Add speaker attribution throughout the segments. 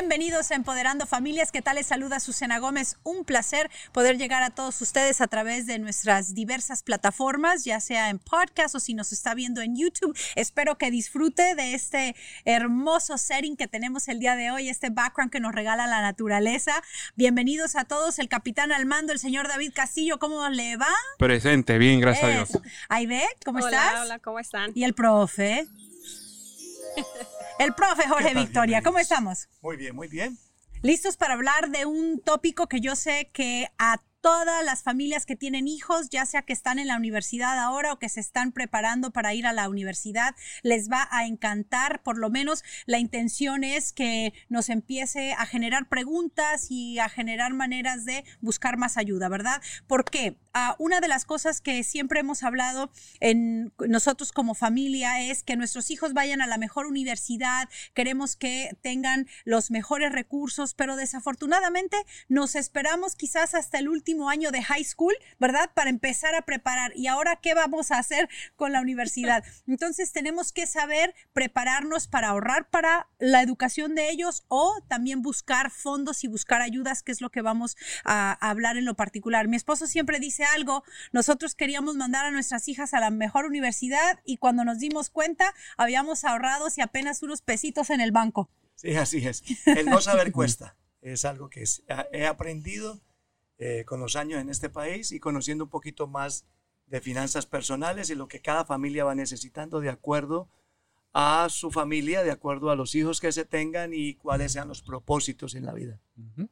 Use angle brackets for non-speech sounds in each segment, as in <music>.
Speaker 1: Bienvenidos a Empoderando Familias. ¿Qué tal? Les saluda Susana Gómez. Un placer poder llegar a todos ustedes a través de nuestras diversas plataformas, ya sea en podcast o si nos está viendo en YouTube. Espero que disfrute de este hermoso setting que tenemos el día de hoy, este background que nos regala la naturaleza. Bienvenidos a todos. El capitán al mando, el señor David Castillo, ¿cómo le va?
Speaker 2: Presente, bien, gracias a Dios.
Speaker 1: Aide, ¿cómo
Speaker 3: Hola,
Speaker 1: estás?
Speaker 3: hola, ¿cómo están?
Speaker 1: Y el profe. El profe Jorge Victoria, ¿cómo estamos?
Speaker 4: Muy bien, muy bien.
Speaker 1: Listos para hablar de un tópico que yo sé que a todas las familias que tienen hijos, ya sea que están en la universidad ahora o que se están preparando para ir a la universidad, les va a encantar. Por lo menos la intención es que nos empiece a generar preguntas y a generar maneras de buscar más ayuda, ¿verdad? ¿Por qué? Una de las cosas que siempre hemos hablado en nosotros como familia es que nuestros hijos vayan a la mejor universidad, queremos que tengan los mejores recursos, pero desafortunadamente nos esperamos quizás hasta el último año de high school, ¿verdad? Para empezar a preparar. ¿Y ahora qué vamos a hacer con la universidad? <laughs> Entonces tenemos que saber prepararnos para ahorrar para la educación de ellos o también buscar fondos y buscar ayudas, que es lo que vamos a, a hablar en lo particular. Mi esposo siempre dice algo, nosotros queríamos mandar a nuestras hijas a la mejor universidad y cuando nos dimos cuenta habíamos ahorrado y apenas unos pesitos en el banco.
Speaker 4: Sí, así es. El no saber <laughs> cuesta. Es algo que es- he aprendido eh, con los años en este país y conociendo un poquito más de finanzas personales y lo que cada familia va necesitando de acuerdo a su familia, de acuerdo a los hijos que se tengan y cuáles sean los propósitos en la vida.
Speaker 2: Ujú.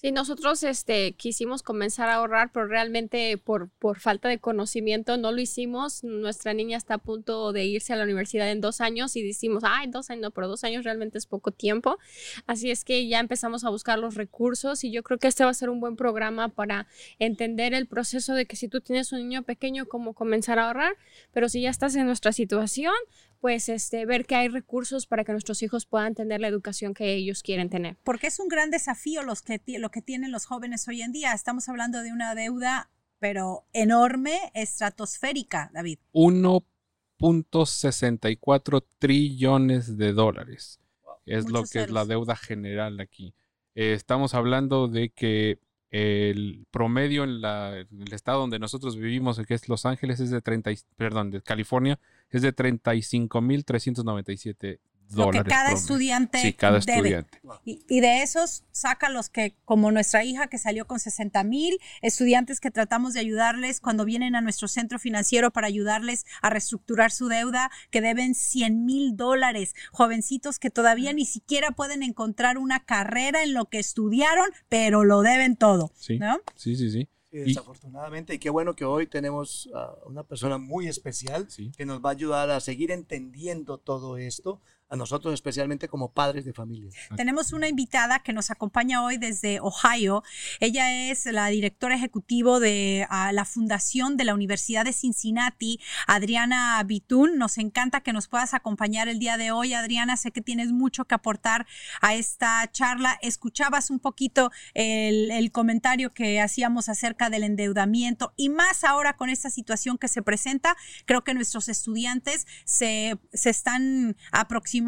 Speaker 3: Sí, nosotros este, quisimos comenzar a ahorrar, pero realmente por, por falta de conocimiento no lo hicimos. Nuestra niña está a punto de irse a la universidad en dos años y decimos, ay, dos años, no, pero dos años realmente es poco tiempo. Así es que ya empezamos a buscar los recursos y yo creo que este va a ser un buen programa para entender el proceso de que si tú tienes un niño pequeño, cómo comenzar a ahorrar, pero si ya estás en nuestra situación, pues este, ver que hay recursos para que nuestros hijos puedan tener la educación que ellos quieren tener.
Speaker 1: porque es un gran desafío los que, lo que tienen los jóvenes hoy en día. Estamos hablando de una deuda, pero enorme, estratosférica, David.
Speaker 2: 1.64 trillones de dólares. Es lo que es la deuda general aquí. Eh, estamos hablando de que el promedio en, la- en el estado donde nosotros vivimos, que es Los Ángeles, es de 30, y- perdón, de California, es de 35.397
Speaker 1: Lo
Speaker 2: dólares.
Speaker 1: que cada
Speaker 2: promedio.
Speaker 1: estudiante
Speaker 2: Sí, cada
Speaker 1: debe.
Speaker 2: estudiante.
Speaker 1: Y, y de esos saca los que, como nuestra hija que salió con 60 mil, estudiantes que tratamos de ayudarles cuando vienen a nuestro centro financiero para ayudarles a reestructurar su deuda, que deben 100 mil dólares, jovencitos que todavía ni siquiera pueden encontrar una carrera en lo que estudiaron, pero lo deben todo,
Speaker 2: Sí,
Speaker 1: ¿no?
Speaker 2: sí, sí, sí.
Speaker 4: Sí,
Speaker 2: Y-
Speaker 4: desafortunadamente, y qué bueno que hoy tenemos a una persona muy especial
Speaker 2: Sí.
Speaker 4: que nos va a ayudar a seguir entendiendo todo esto, a nosotros especialmente como padres de familia.
Speaker 1: Tenemos una invitada que nos acompaña hoy desde Ohio. Ella es la directora ejecutiva de ah, la Fundación de la Universidad de Cincinnati, Adriana Bitún. Nos encanta que nos puedas acompañar el día de hoy, Adriana. Sé que tienes mucho que aportar a esta charla. Escuchabas un poquito el, el comentario que hacíamos acerca del endeudamiento y más ahora con esta situación que se presenta. Creo que nuestros estudiantes se, se están aproximando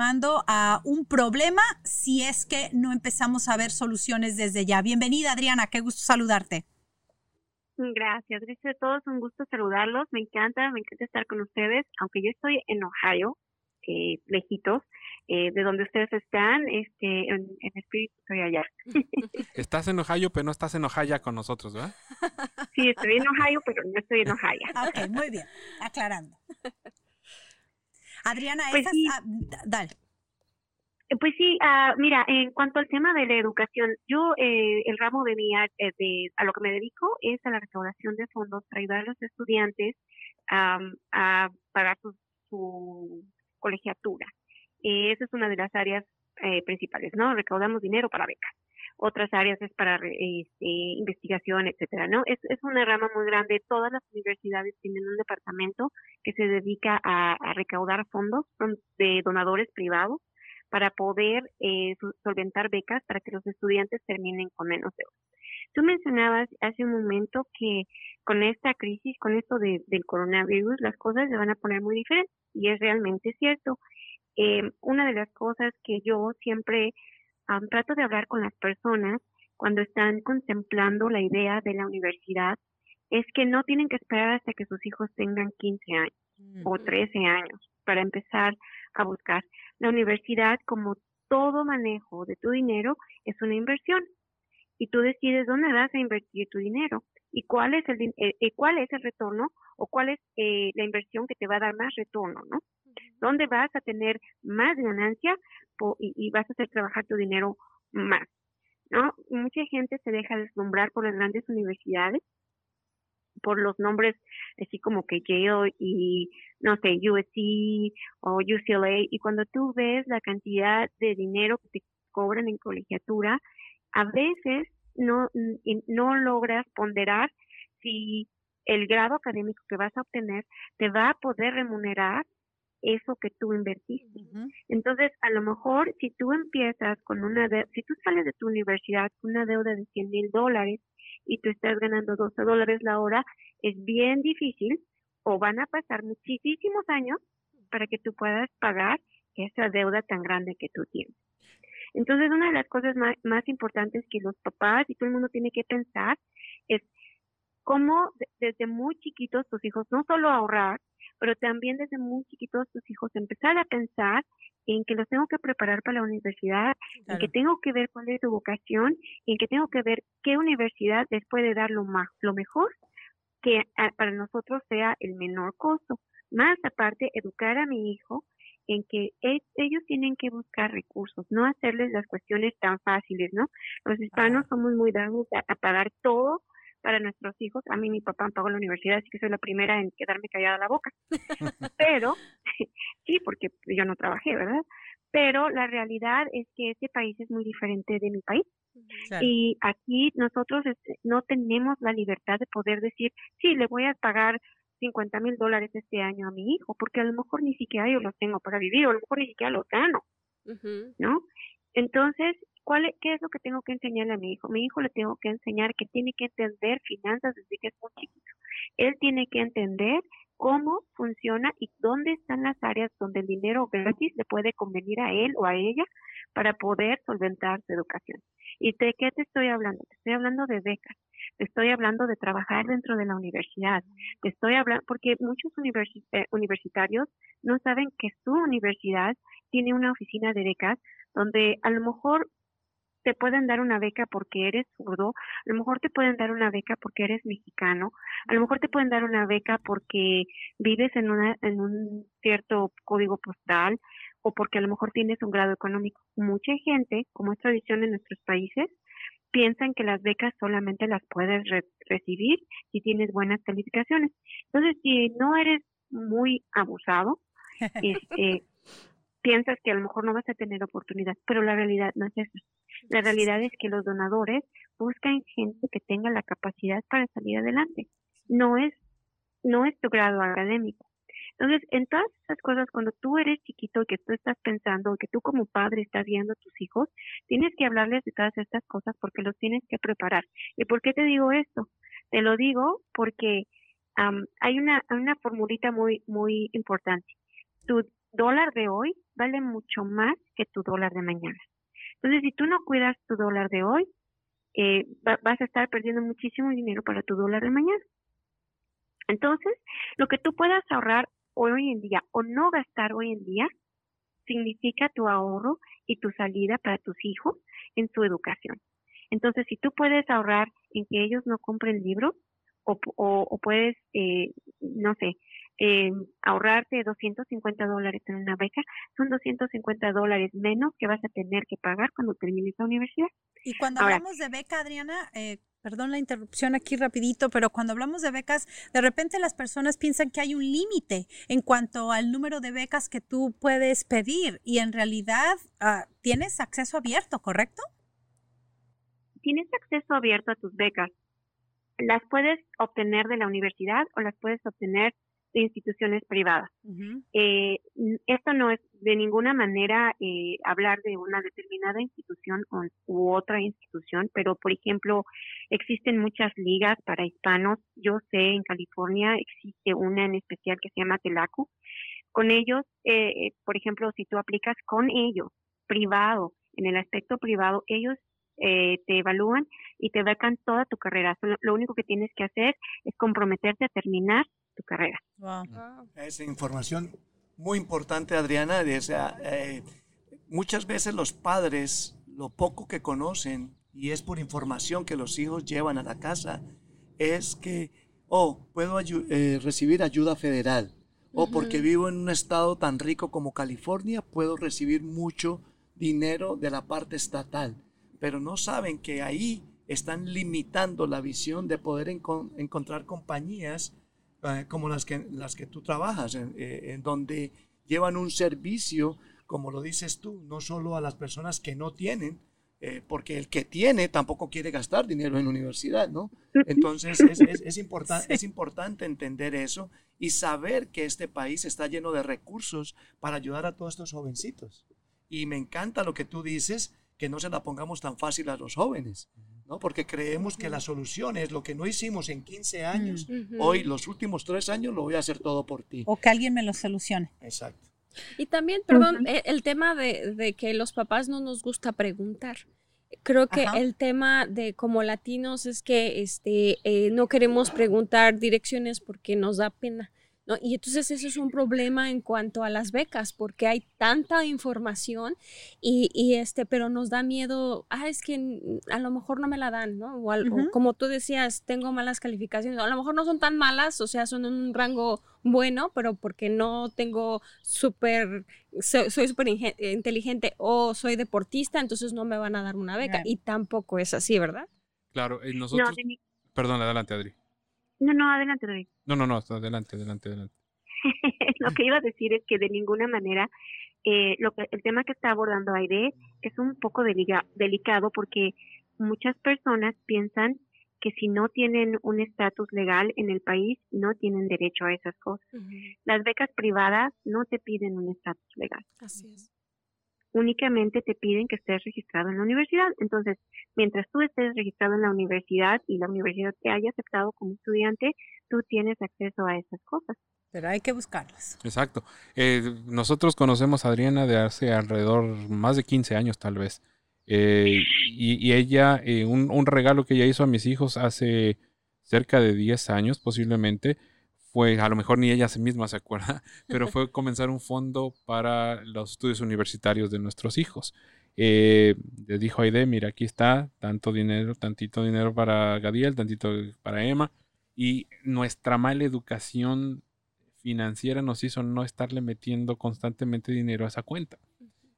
Speaker 1: a un problema si es que no empezamos a ver soluciones desde ya. Bienvenida, Adriana, qué gusto saludarte.
Speaker 5: Gracias, gracias a todos, un gusto saludarlos, me encanta, me encanta estar con ustedes, aunque yo estoy en Ohio, eh, lejitos, eh, de donde ustedes están, este, en, en espíritu estoy allá. <laughs>
Speaker 2: Estás en Ohio, pero no estás en Ohio con nosotros, ¿verdad?
Speaker 5: Sí, estoy en Ohio, pero no estoy en Ohio.
Speaker 1: Ok, muy bien, aclarando. Adriana,
Speaker 5: Pues sí.
Speaker 1: ah, dale.
Speaker 5: Eh, Pues sí, ah, mira, en cuanto al tema de la educación, yo eh, el ramo de mi ar- eh, de, a lo que me dedico es a la recaudación de fondos para ayudar a los estudiantes a pagar su, su colegiatura. Eh, esa es una de las áreas eh, principales, ¿no? Recaudamos dinero para becas. Otras áreas es para este, investigación, etcétera, ¿no? Es, es una rama muy grande. Todas las universidades tienen un departamento que se dedica a, recaudar fondos de donadores privados para poder eh, solventar becas para que los estudiantes terminen con menos deuda. Tú mencionabas hace un momento que con esta crisis, con esto de- del coronavirus, las cosas se van a poner muy diferentes y es realmente cierto. Eh, una de las cosas que yo siempre trato de hablar con las personas cuando están contemplando la idea de la universidad es que no tienen que esperar hasta que sus hijos tengan 15 años o 13 años para empezar a buscar. La universidad, como todo manejo de tu dinero, es una inversión y tú decides dónde vas a invertir tu dinero y cuál es el eh, eh, cuál es el retorno o cuál es eh, la inversión que te va a dar más retorno, ¿no? ¿Dónde vas a tener más ganancia y, y, vas a hacer trabajar tu dinero más? ¿No? Mucha gente se deja deslumbrar por las grandes universidades por los nombres así como que Yale y no sé, USC o UCLA y cuando tú ves la cantidad de dinero que te cobran en colegiatura, a veces no, no logras ponderar si el grado académico que vas a obtener te va a poder remunerar eso que tú invertiste. Entonces, a lo mejor si tú empiezas con una, si tú sales de tu universidad con una deuda de 100 mil dólares y tú estás ganando 12 dólares la hora, es bien difícil o van a pasar muchísimos años para que tú puedas pagar esa deuda tan grande que tú tienes. Entonces, una de las cosas más, más importantes que los papás y todo el mundo tiene que pensar es cómo desde muy chiquitos tus hijos no solo ahorrar, pero también desde muy chiquitos tus hijos empezar a pensar en que los tengo que preparar para la universidad, en que tengo que ver cuál es su vocación, en que tengo que ver qué universidad les puede dar lo, más, lo mejor que para nosotros sea el menor costo. Más aparte, educar a mi hijo en que ellos tienen que buscar recursos, no hacerles las cuestiones tan fáciles, ¿no? Los hispanos somos muy dados a, pagar todo para nuestros hijos. A mí mi papá me pagó la universidad, así que soy la primera en quedarme callada la boca. <laughs> Pero, <laughs> sí, porque yo no trabajé, ¿verdad? Pero la realidad es que este país es muy diferente de mi país. Y aquí nosotros este, no tenemos la libertad de poder decir, sí, le voy a pagar 50 mil dólares este año a mi hijo, porque a lo mejor ni siquiera yo los tengo para vivir, o a lo mejor ni siquiera los gano, ¿no? Entonces, ¿cuál es, ¿qué es lo que tengo que enseñarle a mi hijo? Mi hijo le tengo que enseñar que tiene que entender finanzas desde que es muy chiquito. Él tiene que entender cómo funciona y dónde están las áreas donde el dinero gratis le puede convenir a él o a ella para poder solventar su educación. ¿Y de qué te estoy hablando? Te estoy hablando de becas, te estoy hablando de trabajar dentro de la universidad, te estoy hablando, porque muchos eh, universitarios no saben que su universidad tiene una oficina de becas donde a lo mejor te pueden dar una beca porque eres zurdo, a lo mejor te pueden dar una beca porque eres mexicano, a lo mejor te pueden dar una beca porque vives en, una, en un cierto código postal o porque a lo mejor tienes un grado económico. Mucha gente, como es tradición en nuestros países, piensan que las becas solamente las puedes recibir si tienes buenas calificaciones. Entonces, si no eres muy abusado, <laughs> este, piensas que a lo mejor no vas a tener oportunidad, pero la realidad no es eso. La realidad es que los donadores buscan gente que tenga la capacidad para salir adelante. No es, no es tu grado académico. Entonces, en todas esas cosas, cuando tú eres chiquito y que tú estás pensando, que tú como padre estás viendo a tus hijos, tienes que hablarles de todas estas cosas porque los tienes que preparar. ¿Y por qué te digo esto? Te lo digo porque hay una, una formulita muy, muy importante. Tu dólar de hoy vale mucho más que tu dólar de mañana. Entonces, si tú no cuidas tu dólar de hoy, eh, vas a estar perdiendo muchísimo dinero para tu dólar de mañana. Entonces, lo que tú puedas ahorrar hoy en día o no gastar hoy en día significa tu ahorro y tu salida para tus hijos en su educación. Entonces, si tú puedes ahorrar en que ellos no compren libros o, o, puedes, eh, no sé, eh, ahorrarte 250 dólares en una beca, son 250 dólares menos que vas a tener que pagar cuando termines la universidad.
Speaker 1: Y cuando hablamos de beca, Adriana, eh, perdón la interrupción aquí rapidito, pero cuando hablamos de becas, de repente las personas piensan que hay un límite en cuanto al número de becas que tú puedes pedir y en realidad ah, tienes acceso abierto, ¿correcto?
Speaker 5: Tienes acceso abierto a tus becas. Las puedes obtener de la universidad o las puedes obtener instituciones privadas. eh, esto no es de ninguna manera eh, hablar de una determinada institución o, u otra institución, pero por ejemplo, existen muchas ligas para hispanos. Yo sé, en California existe una en especial que se llama Telacu. Con ellos, eh, por ejemplo, si tú aplicas con ellos, privado, en el aspecto privado, ellos eh, te evalúan y te becan toda tu carrera. Lo, único que tienes que hacer es comprometerte a terminar tu carrera.
Speaker 4: Esa información muy importante, Adriana. Eh, muchas veces los padres, lo poco que conocen, y es por información que los hijos llevan a la casa, es que, oh, puedo eh, recibir ayuda federal. O porque vivo en un estado tan rico como California, puedo recibir mucho dinero de la parte estatal pero no saben que ahí están limitando la visión de poder encontrar compañías eh, como las que, las que tú trabajas, eh, en, donde llevan un servicio, como lo dices tú, no solo a las personas que no tienen, eh, porque el que tiene tampoco quiere gastar dinero en universidad, ¿no? Entonces es, es, es, <laughs> es importante entender eso y saber que este país está lleno de recursos para ayudar a todos estos jovencitos. Y me encanta lo que tú dices, que no se la pongamos tan fácil a los jóvenes, ¿no? Porque creemos que la solución es lo que no hicimos en 15 años, hoy los últimos tres años lo voy a hacer todo por ti.
Speaker 1: O que alguien me lo solucione.
Speaker 4: Exacto.
Speaker 3: Y también, perdón, e, el, tema de, que los papás no nos gusta preguntar. Creo que el tema de como latinos es que este, eh, no queremos preguntar direcciones porque nos da pena. ¿No? Y entonces eso es un problema en cuanto a las becas, porque hay tanta información y, y este, pero nos da miedo, ah, es que a lo mejor no me la dan, ¿no? O, como tú decías, tengo malas calificaciones, a lo mejor no son tan malas, o sea, son en un rango bueno, pero porque no tengo súper, soy súper inteligente o soy deportista, entonces no me van a dar una beca. Y tampoco es así, ¿verdad?
Speaker 2: Claro, nosotros... Perdón, adelante, Adri.
Speaker 5: No, no, adelante, David.
Speaker 2: No, no, no, adelante, adelante, adelante. <laughs>
Speaker 5: lo que iba a decir es que de ninguna manera eh, lo que, el tema que está abordando Aide es un poco delicado porque muchas personas piensan que si no tienen un estatus legal en el país, no tienen derecho a esas cosas. Las becas privadas no te piden un estatus legal.
Speaker 3: Así es
Speaker 5: únicamente te piden que estés registrado en la universidad. Entonces, mientras tú estés registrado en la universidad y la universidad te haya aceptado como estudiante, tú tienes acceso a esas cosas.
Speaker 1: Pero hay que buscarlas.
Speaker 2: Exacto. Eh, nosotros conocemos a Adriana de hace alrededor más de 15 años tal vez. Eh, y, ella, eh, un, un regalo que ella hizo a mis hijos hace cerca de 10 años posiblemente, fue, a lo mejor ni ella misma se acuerda, <laughs> pero fue comenzar un fondo para los estudios universitarios de nuestros hijos. Eh, le dijo a Aide, mira, aquí está, tanto dinero, tantito dinero para Gadiel, tantito para Emma, y nuestra mala educación financiera nos hizo no estarle metiendo constantemente dinero a esa cuenta.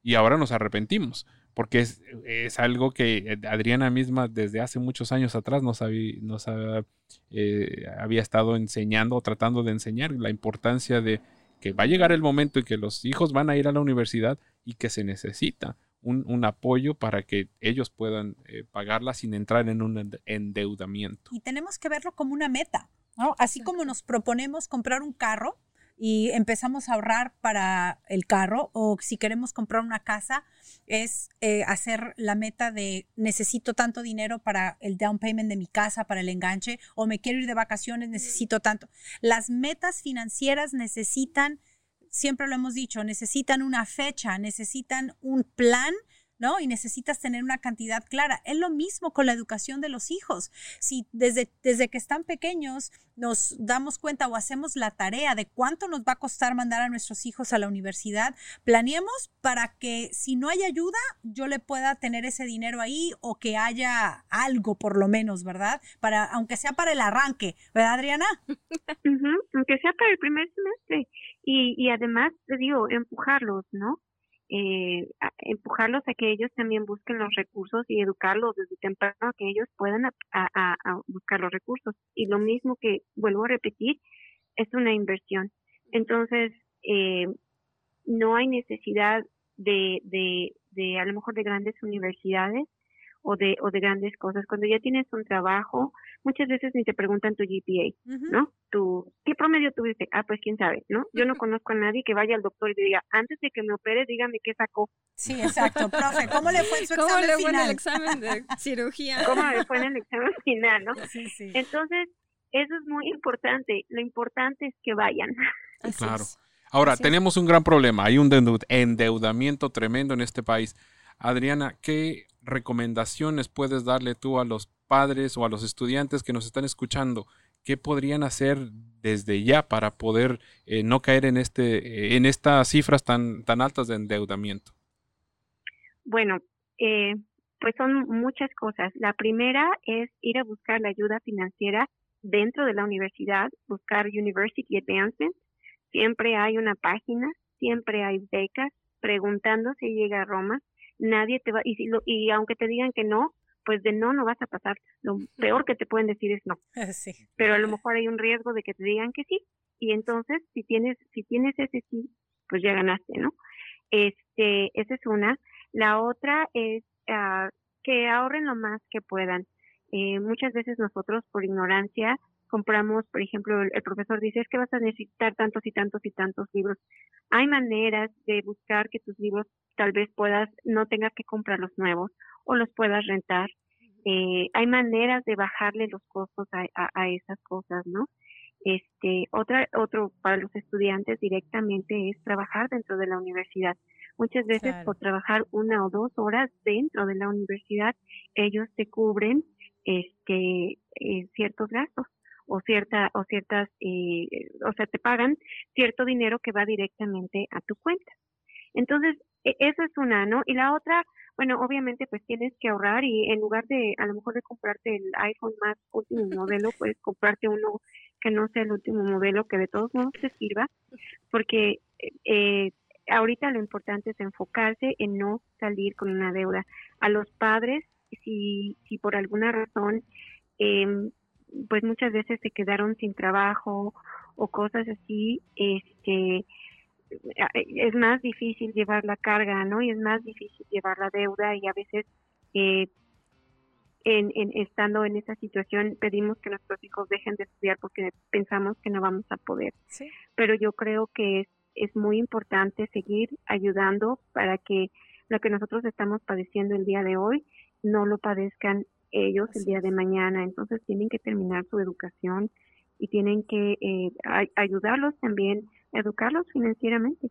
Speaker 2: Y ahora nos arrepentimos, porque es, es, algo que eh, Adriana misma desde hace muchos años atrás nos, había, nos eh, había estado enseñando o tratando de enseñar la importancia de que va a llegar el momento en que los hijos van a ir a la universidad y que se necesita un, un apoyo para que ellos puedan eh, pagarla sin entrar en un endeudamiento.
Speaker 1: Y tenemos que verlo como una meta, ¿no? Así como nos proponemos comprar un carro, y empezamos a ahorrar para el carro o si queremos comprar una casa es eh, hacer la meta de necesito tanto dinero para el down payment de mi casa, para el enganche o me quiero ir de vacaciones, necesito tanto. Las metas financieras necesitan, siempre lo hemos dicho, necesitan una fecha, necesitan un plan ¿no? Y necesitas tener una cantidad clara. Es lo mismo con la educación de los hijos. Si desde, desde que están pequeños nos damos cuenta o hacemos la tarea de cuánto nos va a costar mandar a nuestros hijos a la universidad, planeemos para que si no hay ayuda, yo le pueda tener ese dinero ahí o que haya algo por lo menos, ¿verdad? Para, aunque sea para el arranque, ¿verdad, Adriana?
Speaker 5: aunque sea para el primer semestre. Y, y además, te digo, empujarlos, ¿no? Eh, empujarlos a que ellos también busquen los recursos y educarlos desde temprano a que ellos puedan a, buscar los recursos. Y lo mismo que vuelvo a repetir, es una inversión. Entonces, eh, no hay necesidad de, de, de, a lo mejor, de grandes universidades o de, o de grandes cosas. Cuando ya tienes un trabajo, muchas veces ni te preguntan tu GPA, ¿no? Tu, ¿Qué promedio tuviste? Ah, pues quién sabe, ¿no? Yo no conozco a nadie que vaya al doctor y diga, antes de que me opere, dígame qué sacó.
Speaker 1: Sí, exacto, profe, ¿cómo le fue en su ¿Cómo le fue en
Speaker 3: el examen de <laughs> cirugía?
Speaker 5: ¿Cómo le fue en el examen final, no? Sí, sí. Entonces, eso es muy importante. Lo importante es que vayan.
Speaker 2: claro. Ahora, tenemos un gran problema. Hay un endeudamiento tremendo en este país. Adriana, ¿qué recomendaciones puedes darle tú a los padres o a los estudiantes que nos están escuchando? ¿Qué podrían hacer desde ya para poder eh, no caer en, este, en estas cifras tan, tan altas de endeudamiento?
Speaker 5: Bueno, eh, pues son muchas cosas. La primera es ir a buscar la ayuda financiera dentro de la universidad, buscar University Advancement. Siempre hay una página, siempre hay becas, preguntando si llega a Roma. Nadie te va, y, si lo, y aunque te digan que no, pues de no no vas a pasar. Lo peor que te pueden decir es no. <laughs> Sí. Pero a lo mejor hay un riesgo de que te digan que sí. Y entonces, si tienes, si tienes ese sí, pues ya ganaste, ¿no? Este, esa es una. La otra es uh, que ahorren lo más que puedan. Eh, muchas veces nosotros, por ignorancia, compramos, por ejemplo, el, el, profesor dice, es que vas a necesitar tantos y tantos y tantos libros. Hay maneras de buscar que tus libros tal vez puedas, no tengas que comprar los nuevos o los puedas rentar. Eh, hay maneras de bajarle los costos a, a, a, esas cosas, ¿no? Este, otra, otro para los estudiantes directamente es trabajar dentro de la universidad. Muchas veces claro. por trabajar una o dos horas dentro de la universidad, ellos te cubren este eh, ciertos gastos o cierta o ciertas eh, o sea te pagan cierto dinero que va directamente a tu cuenta entonces e esa es una no y la otra bueno obviamente pues tienes que ahorrar y en lugar de a lo mejor de comprarte el iPhone más último modelo <laughs> puedes comprarte uno que no sea el último modelo que de todos modos te sirva porque eh, ahorita lo importante es enfocarse en no salir con una deuda. A los padres, si, si por alguna razón, eh, pues muchas veces se quedaron sin trabajo o cosas así, este es más difícil llevar la carga, ¿no? Y es más difícil llevar la deuda y a veces eh, en, en, estando en esa situación pedimos que nuestros hijos dejen de estudiar porque pensamos que no vamos a poder. Sí. Pero yo creo que es es muy importante seguir ayudando para que lo que nosotros estamos padeciendo el día de hoy no lo padezcan ellos el día de mañana. Entonces tienen que terminar su educación y tienen que eh, ayudarlos también, educarlos financieramente.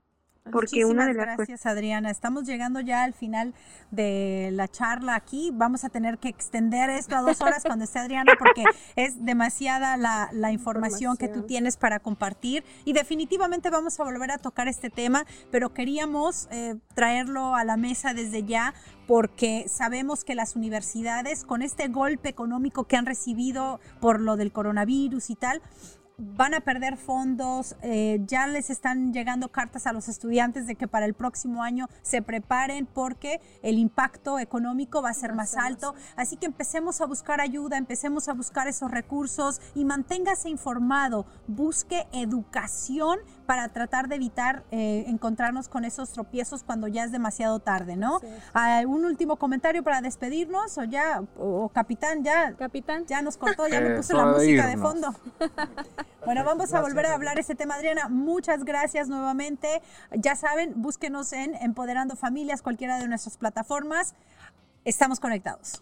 Speaker 1: Porque Muchísimas una de las gracias, Adriana. Estamos llegando ya al final de la charla aquí. Vamos a tener que extender esto a dos horas cuando esté Adriana porque es demasiada la, la información que tú tienes para compartir y definitivamente vamos a volver a tocar este tema, pero queríamos eh, traerlo a la mesa desde ya porque sabemos que las universidades con este golpe económico que han recibido por lo del coronavirus y tal, van a perder fondos, eh, ya les están llegando cartas a los estudiantes de que para el próximo año se preparen porque el impacto económico va a ser más alto. Así que empecemos a buscar ayuda, empecemos a buscar esos recursos y manténgase informado, busque educación para tratar de evitar eh, encontrarnos con esos tropiezos cuando ya es demasiado tarde, ¿no? Sí. ¿Un último comentario para despedirnos o ya, o, o capitán, ya,
Speaker 3: capitán,
Speaker 1: ya nos cortó, ya me puso la música de fondo? <laughs> Bueno, vamos a volver a hablar ese tema, Adriana. Muchas gracias nuevamente. Ya saben, búsquenos en Empoderando Familias, cualquiera de nuestras plataformas. Estamos conectados.